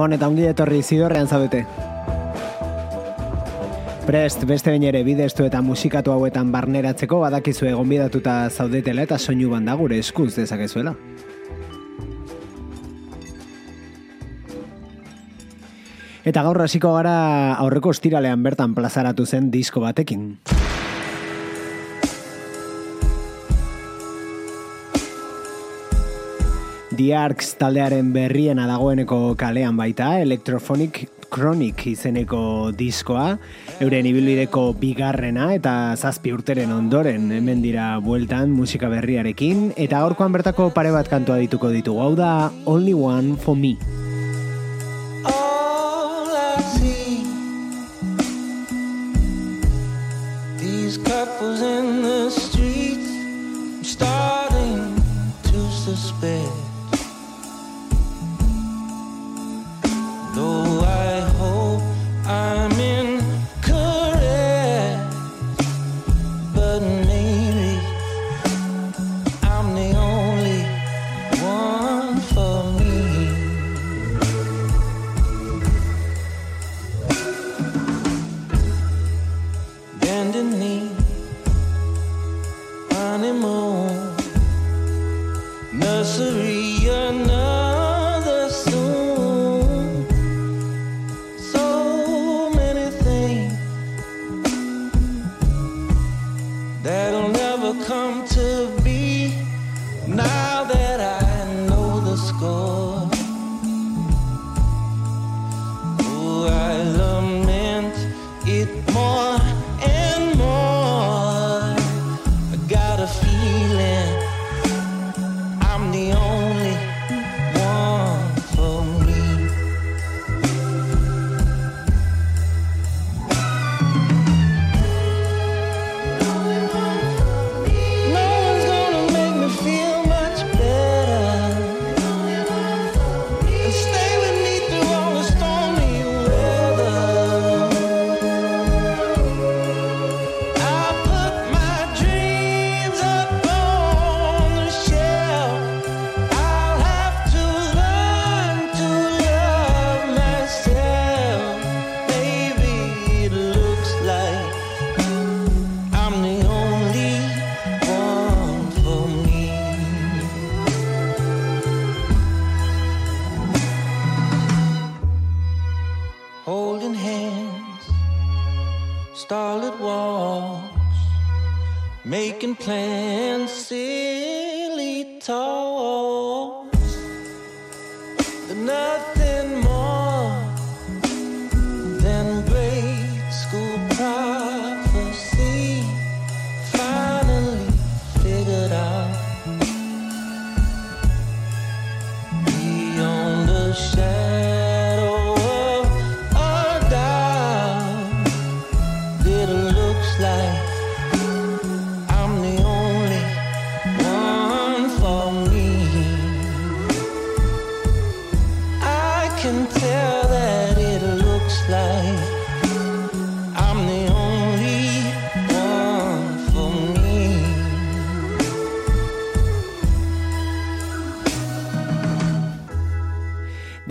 Gabon eta ongi etorri zidorrean zaudete. Prest, beste bain ere bidestu eta musikatu hauetan barneratzeko badakizu egon bidatuta zaudetela eta soinu banda gure eskuz dezakezuela. Eta gaur hasiko gara aurreko ostiralean bertan plazaratu zen disko batekin. The Arcs taldearen berriena dagoeneko kalean baita, Electrophonic Chronic izeneko diskoa, euren ibilbideko bigarrena eta zazpi urteren ondoren hemen dira bueltan musika berriarekin, eta gaurkoan bertako pare bat kantua dituko ditugu, hau da Only One For Me.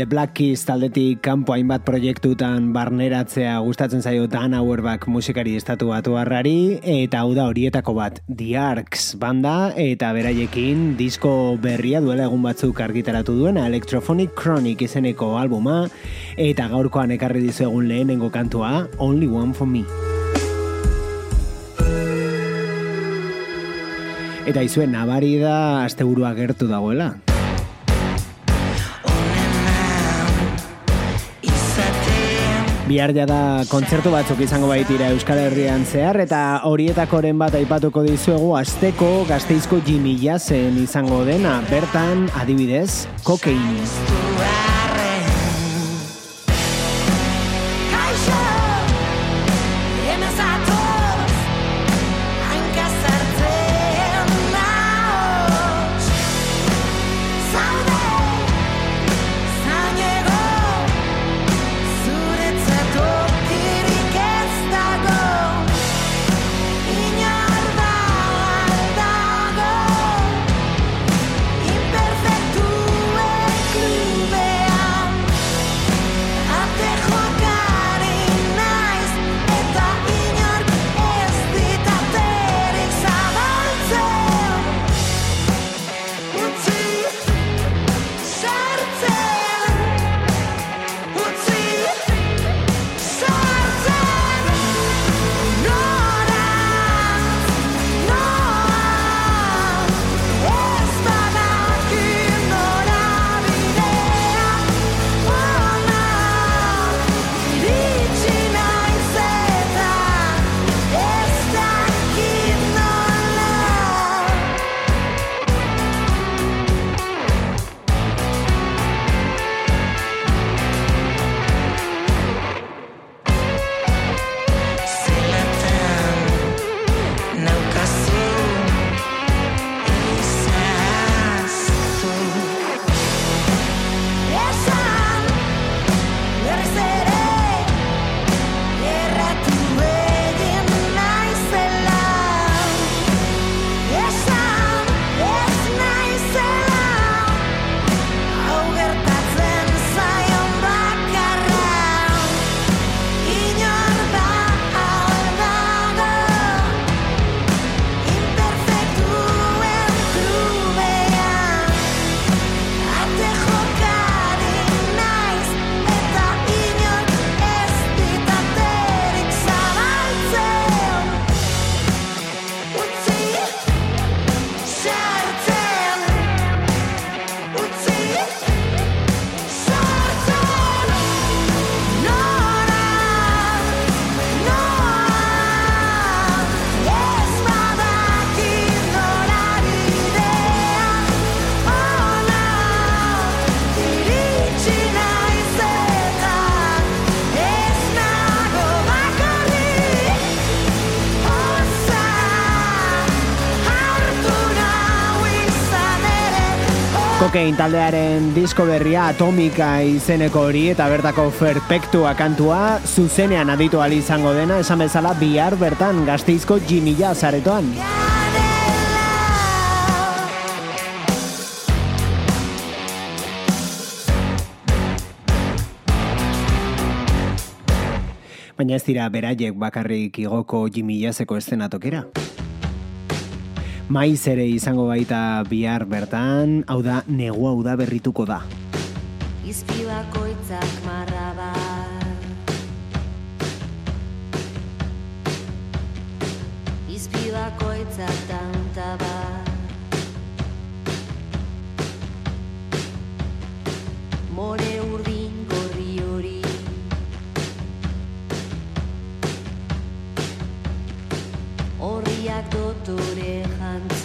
Black Keys taldetik kanpo hainbat proiektutan barneratzea gustatzen zaio Dan Auerbach musikari estatu batu harrari, eta hau da horietako bat, The Arcs banda, eta beraiekin disko berria duela egun batzuk argitaratu duena, Electrophonic Chronic izeneko albuma, eta gaurkoan ekarri dizu egun lehenengo kantua, Only One For Me. Eta izuen nabari da asteburua gertu dagoela. Bihar da kontzertu batzuk izango baitira Euskal Herrian zehar eta horietakoren bat aipatuko dizuegu asteko gazteizko Jimmy Jazen izango dena bertan adibidez kokein. Kokain taldearen disko berria atomika izeneko hori eta bertako ferpektua kantua zuzenean aditu ali izango dena esan bezala bihar bertan gazteizko jimila zaretoan. Baina ez dira beraiek bakarrik igoko jimilazeko estenatokera. Maiz ere izango baita bihar bertan, hau da, negua hau da berrituko da. Izpilako itzak marra bat More gato tu oreja.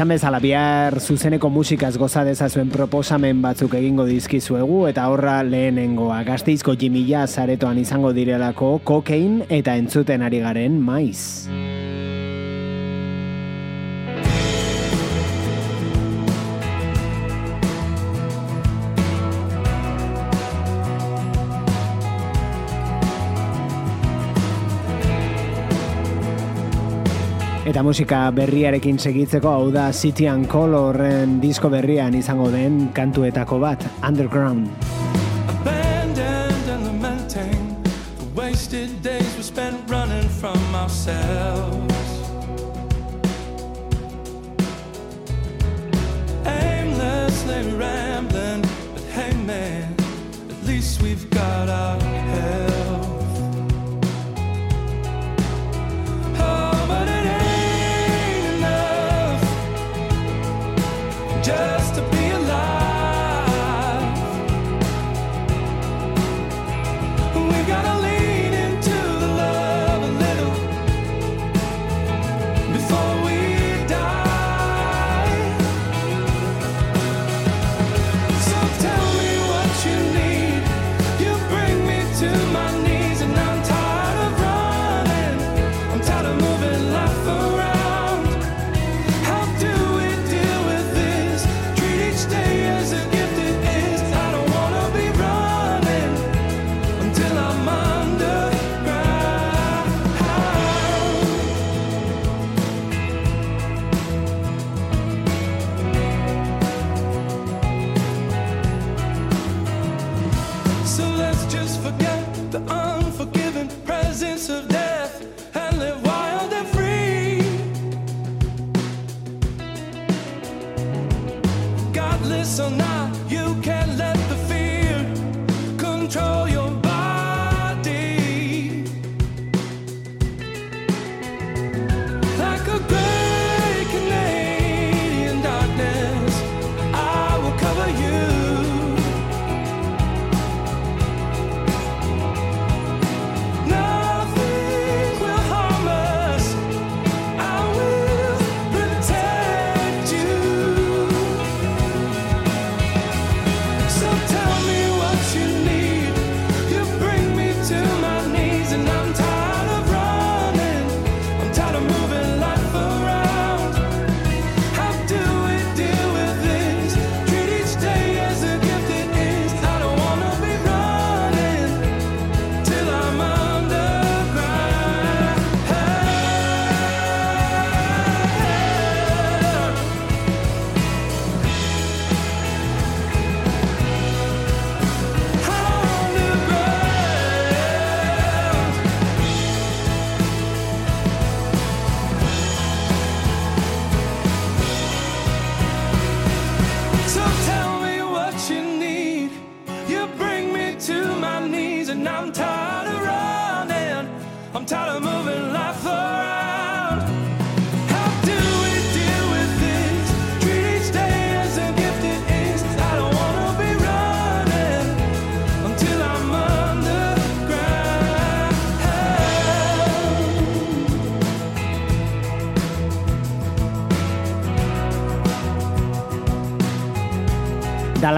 Esan bezala bihar zuzeneko musikaz goza dezazuen proposamen batzuk egingo dizkizuegu eta horra lehenengoa gazteizko jimila zaretoan izango direlako kokein eta entzuten ari garen maiz. Eta musika berriarekin segitzeko hau da City and Colorren disko berrian izango den kantuetako bat, Underground. Abandoned and lamenting The wasted days we spent running from ourselves Aimlessly rambling But hey man, at least we've got our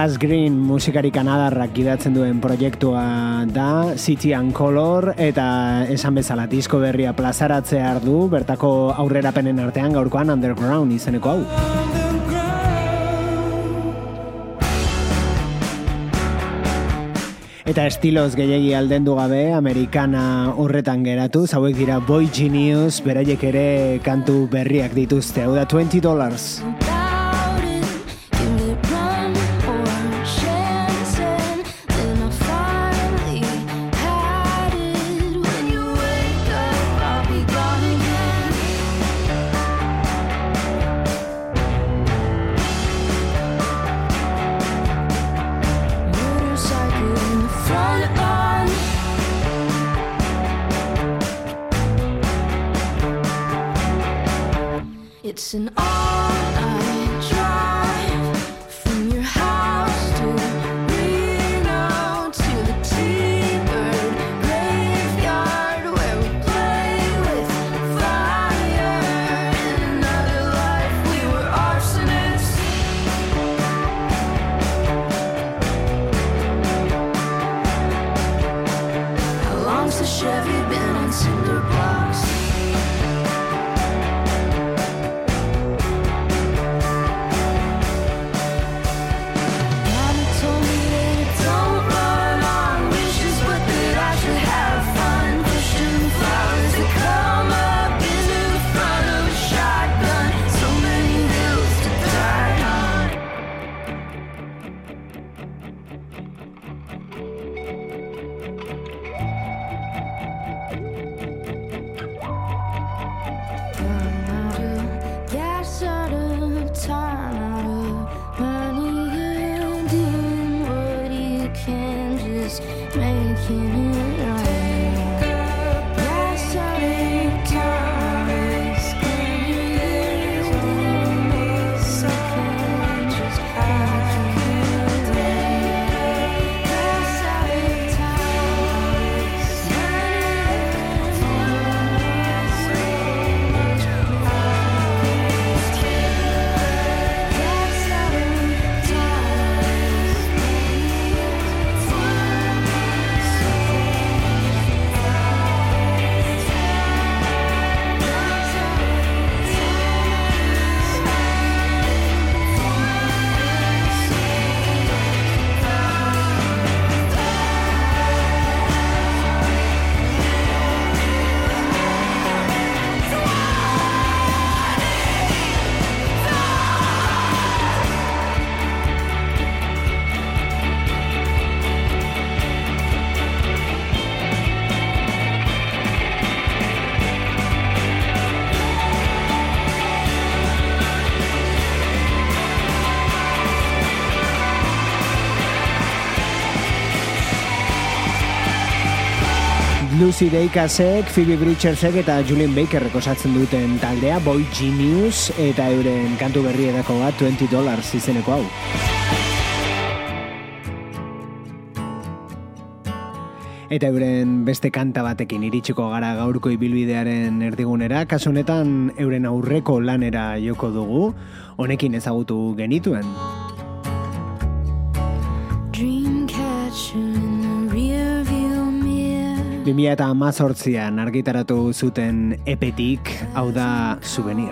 Dallas Green musikari kanadarrak gidatzen duen proiektua da City and Color eta esan bezala disko berria plazaratzea ardu bertako aurrerapenen artean gaurkoan underground izeneko hau. Eta estiloz gehiagi aldendu gabe, amerikana horretan geratu, zauek dira Boy Genius, beraiek ere kantu berriak dituzte, hau da 20 dollars. Lucy Dacusek, Phoebe Bridgersek eta Julian Baker osatzen duten taldea Boy Genius eta euren kantu berri edako bat 20 dollars izeneko hau. Eta euren beste kanta batekin iritsiko gara gaurko ibilbidearen erdigunera, kasu honetan euren aurreko lanera joko dugu, honekin ezagutu genituen. Dreamcatcher 2000 eta amazortzian argitaratu zuten epetik, hau da souvenir.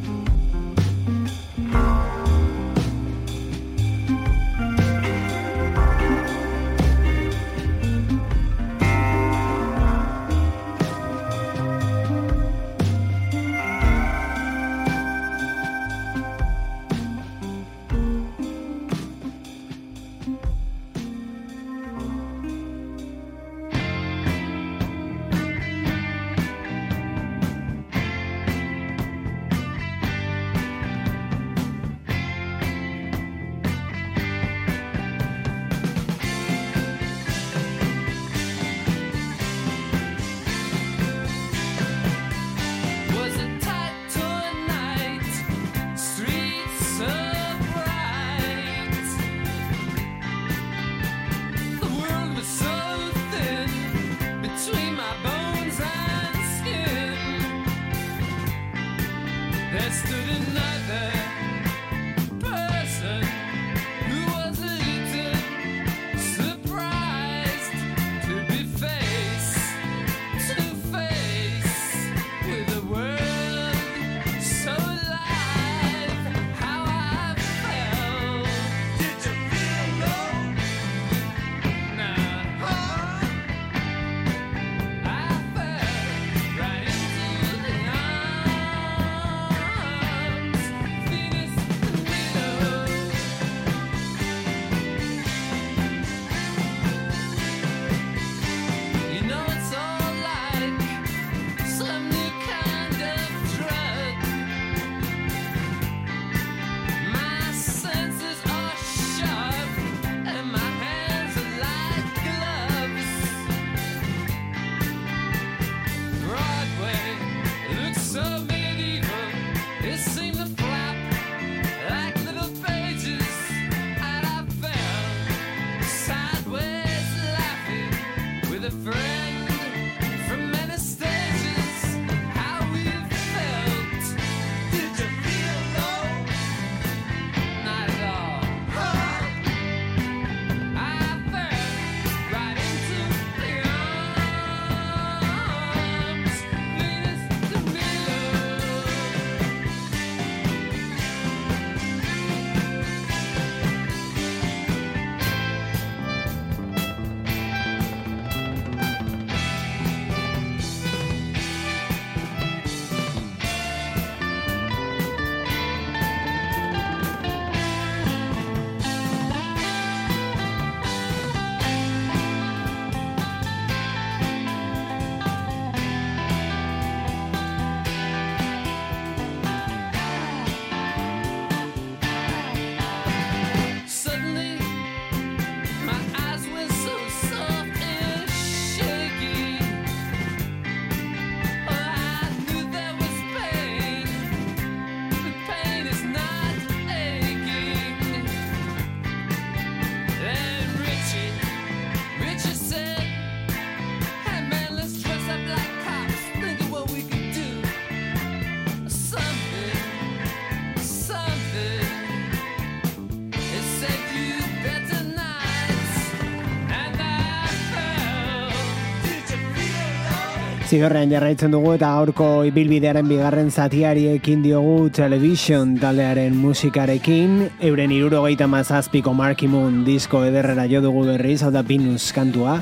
Zigorrean jarraitzen dugu eta gaurko ibilbidearen bigarren zatiari ekin diogu television taldearen musikarekin. Euren irurogeita mazazpiko Marky Moon disko ederrera jo dugu berriz, hau da Pinus kantua.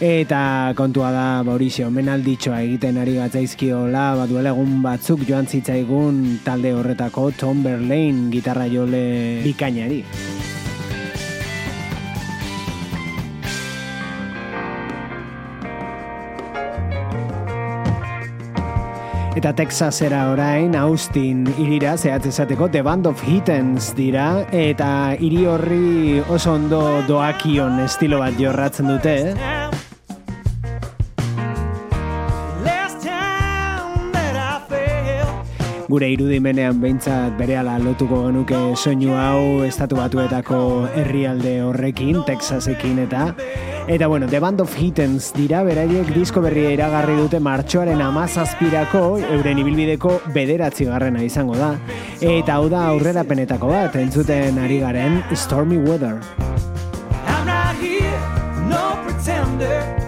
Eta kontua da, Mauricio, menalditxoa egiten ari gatzaizkio la, baduela egun batzuk joan zitzaigun talde horretako Tom Berlain gitarra jole bikainari. Eta Texasera orain, Austin irira zehatz esateko The Band of Hittens dira, eta hiri horri oso ondo doakion estilo bat jorratzen dute, eh? gure irudimenean behintzat berehala lotuko genuke soinu hau estatu batuetako herrialde horrekin, Texasekin eta Eta bueno, The Band of Hittens dira beraiek disko berria iragarri dute martxoaren amazazpirako euren ibilbideko bederatzi garrena izango da. Eta hau da aurrera penetako bat, entzuten ari garen Stormy Weather. I'm right here, no pretender,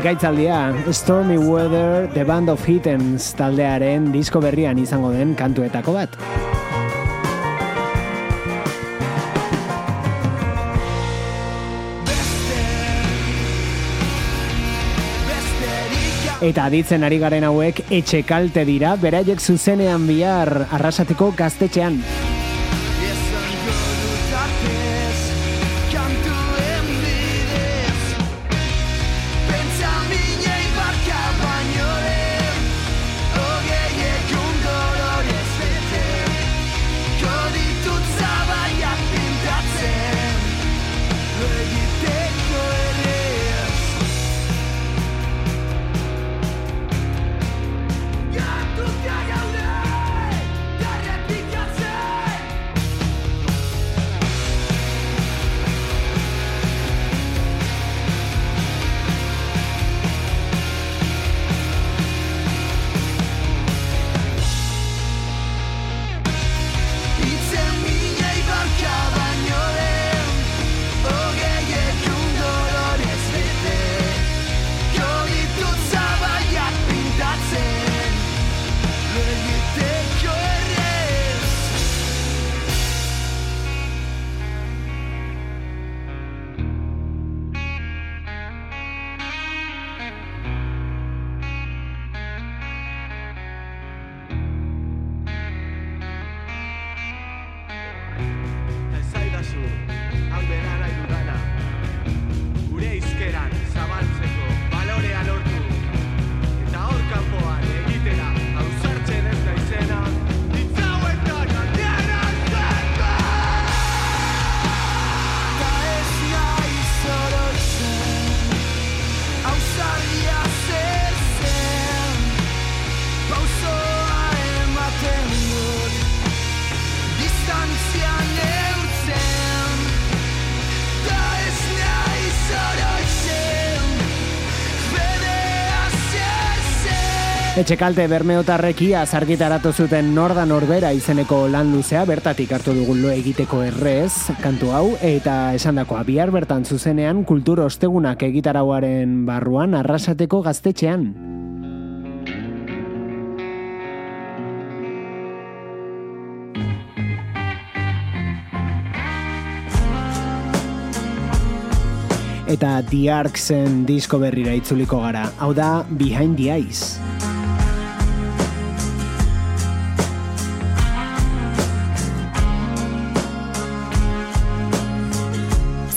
Ekaitzaldia, Stormy Weather, The Band of Hittens taldearen disko berrian izango den kantuetako bat. Eta aditzen ari garen hauek etxe kalte dira, beraiek zuzenean bihar arrasateko gaztetxean. Etxekalte bermeotarrekia zargitaratu zuten norda norbera izeneko lan luzea bertatik hartu dugun lo egiteko errez kantu hau eta esandakoa bihar bertan zuzenean kultur ostegunak egitarauaren barruan arrasateko gaztetxean. Eta The Arksen disko berrira itzuliko gara. Hau da Behind the Ice.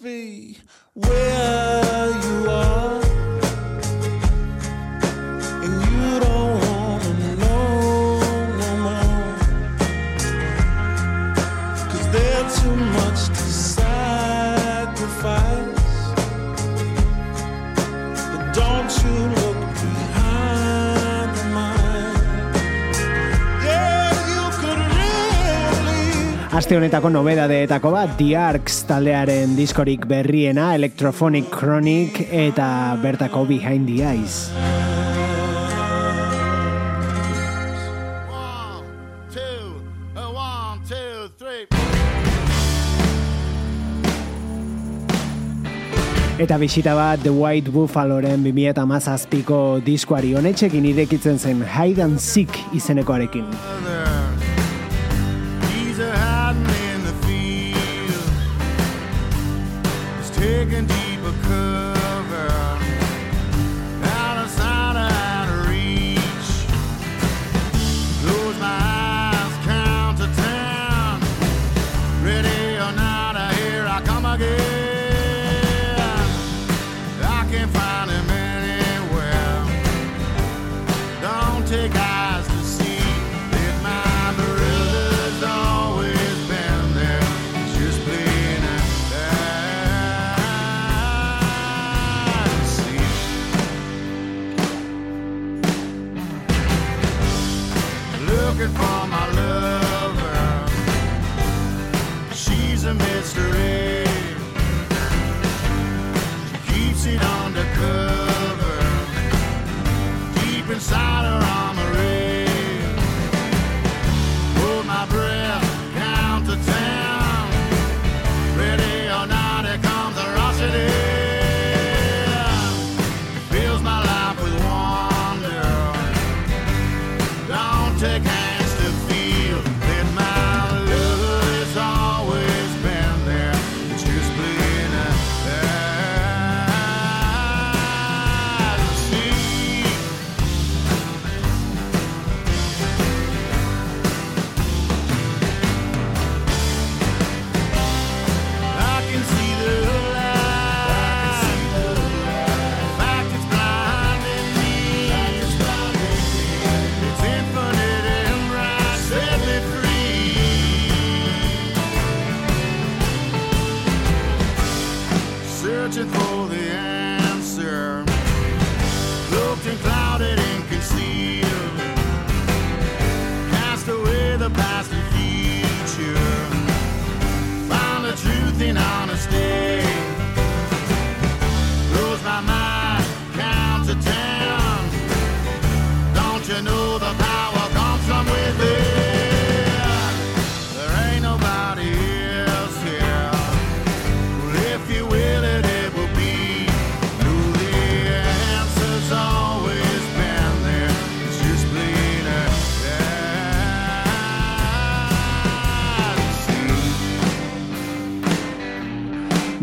be. Where? Aste honetako nobedadeetako bat, The Arcs taldearen diskorik berriena, Electrophonic Chronic eta bertako Behind the Eyes. Eta bisita bat The White Buffaloren 2008ko diskoari honetxekin irekitzen zen Hide and Seek izenekoarekin. looking for my lover. She's a mystery. She keeps it undercover. Deep inside her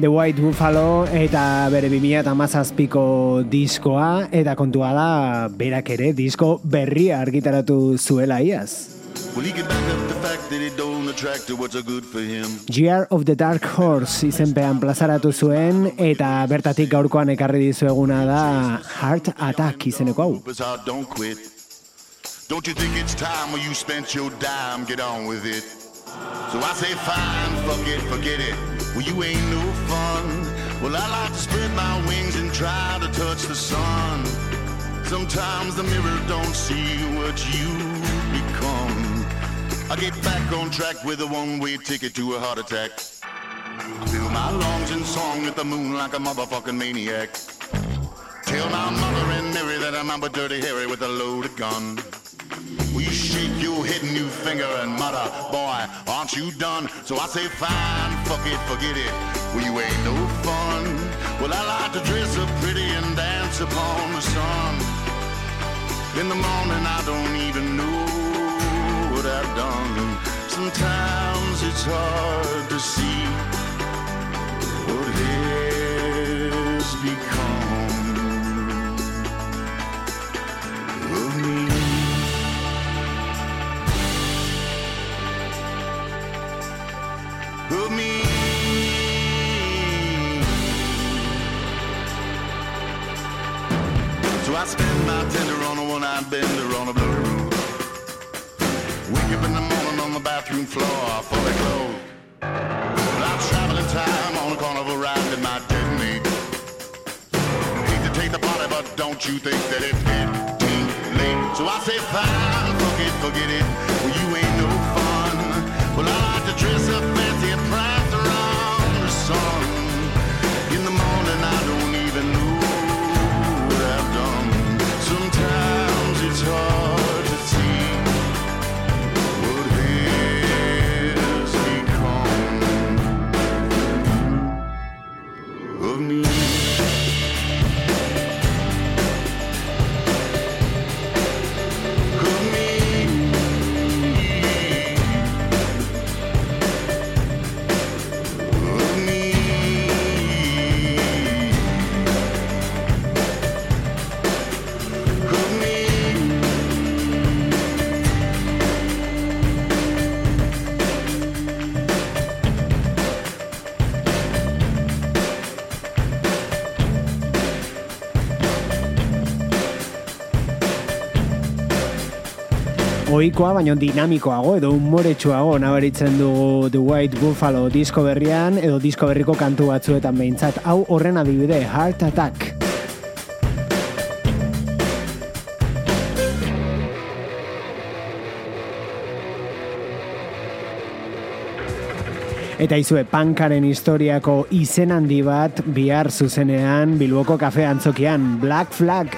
The White Buffalo eta bere 2008ko diskoa eta kontua da berak ere disko berria argitaratu zuela iaz. Well, GR of the Dark Horse izenpean plazaratu zuen eta bertatik gaurkoan ekarri dizueguna da Heart Attack izeneko hau. Don't you think it's time when you spent your dime, get on with it. So I say fine, fuck it, forget it. Well, you ain't no fun. Well, I like to spread my wings and try to touch the sun. Sometimes the mirror don't see what you become. I get back on track with a one-way ticket to a heart attack. I fill my lungs and song at the moon like a motherfucking maniac. Tell my mother and Mary that I'm a dirty Harry with a loaded gun. Will you shake your head and you finger and mutter, boy, aren't you done? So I say, fine, fuck it, forget it. Well, you ain't no fun. Well, I like to dress up pretty and dance upon the sun. In the morning, I don't even know what I've done. Sometimes it's hard to see what has become Of me. So I spend my tender on a one-eyed bender on a blue. Wake up in the morning on the bathroom floor, I'm traveling time on a carnival ride in my. Hate to take the but don't you think that it's getting late? So I say, fine, it, forget it. Well, you ain't no fun. Well, I like to dress up fancy Ohikoa baino dinamikoago edo umoretsuago nabaritzen du The White Buffalo disko berrian edo disko berriko kantu batzuetan behintzat hau horren adibide Heart Attack. Eta izue pankaren historiako izen handi bat bihar zuzenean Bilboko kafe antzokian Black Flag.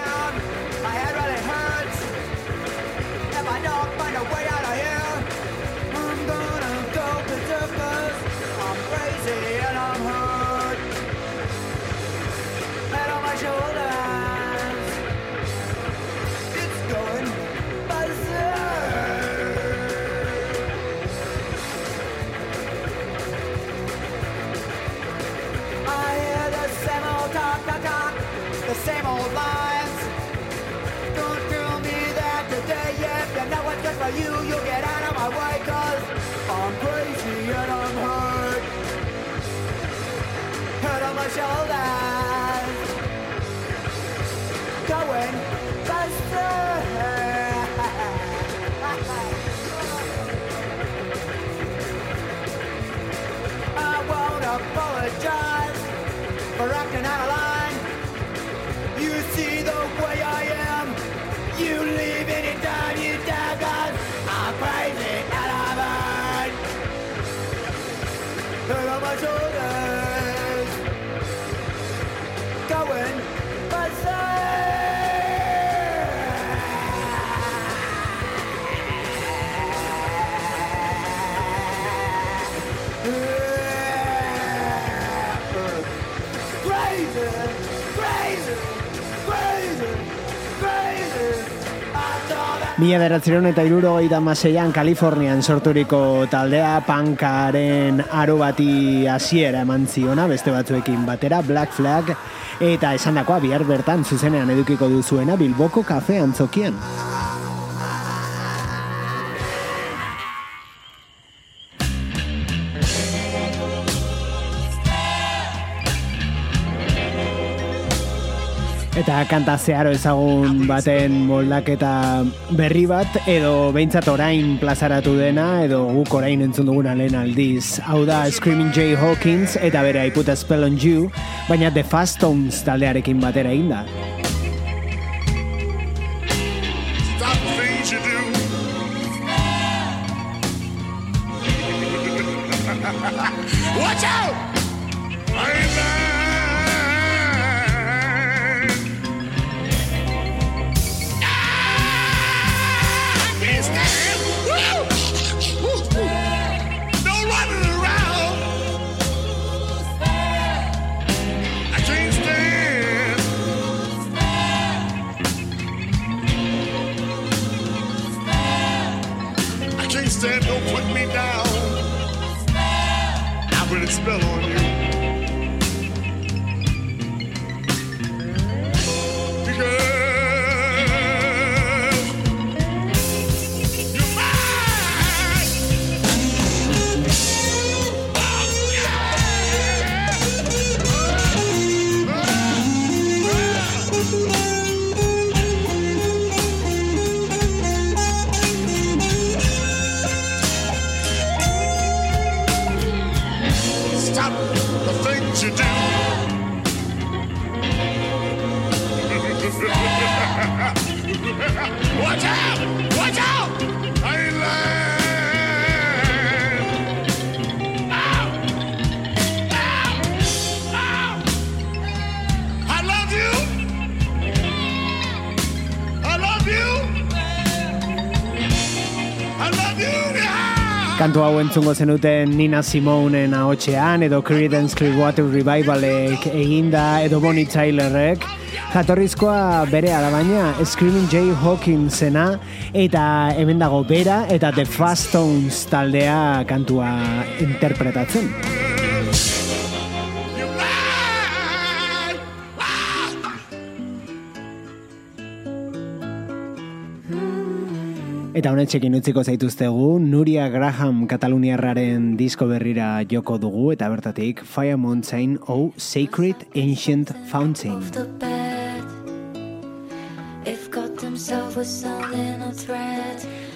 Mila beratzerun eta iruro maseian Kalifornian sorturiko taldea pankaren aro bati hasiera eman ziona, beste batzuekin batera, Black Flag, eta esandakoa bihar bertan zuzenean edukiko duzuena Bilboko kafe antzokian. Kanta zeharo ezagun baten moldaketa berri bat, edo behintzat orain plazaratu dena, edo guk orain entzun duguna lehen aldiz. Hau da Screaming Jay Hawkins eta bere I Put a Spell on You, baina The Fast Tones taldearekin batera inda. Stop entzungo zenuten Nina Simonen ahotxean, edo Creedence Clearwater Revivalek eginda, edo Bonnie Tylerrek. Jatorrizkoa bere alabaina Screaming Jay Hawkinsena eta hemen dago bera eta The Fast Tones taldea kantua interpretatzen. Eta honetxekin utziko zaituztegu, Nuria Graham Kataluniarraren disko berrira joko dugu eta bertatik Fire Mountain O Sacred Ancient Fountain.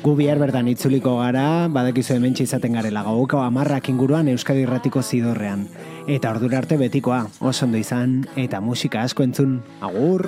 Gu bihar bertan itzuliko gara, badakizu hemen izaten garela gauko amarrak inguruan Euskadi Irratiko zidorrean. Eta ordura arte betikoa, oso ondo izan, eta musika asko entzun. Agur!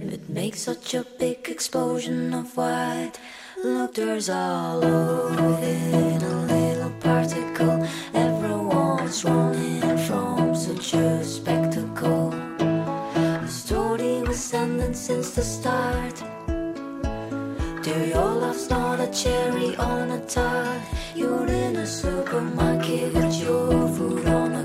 It makes such a big explosion of white. Look, there's all over it a little particle. Everyone's running from such a spectacle. The story was ending since the start. Do your love's not a cherry on a tart. You're in a supermarket with your food on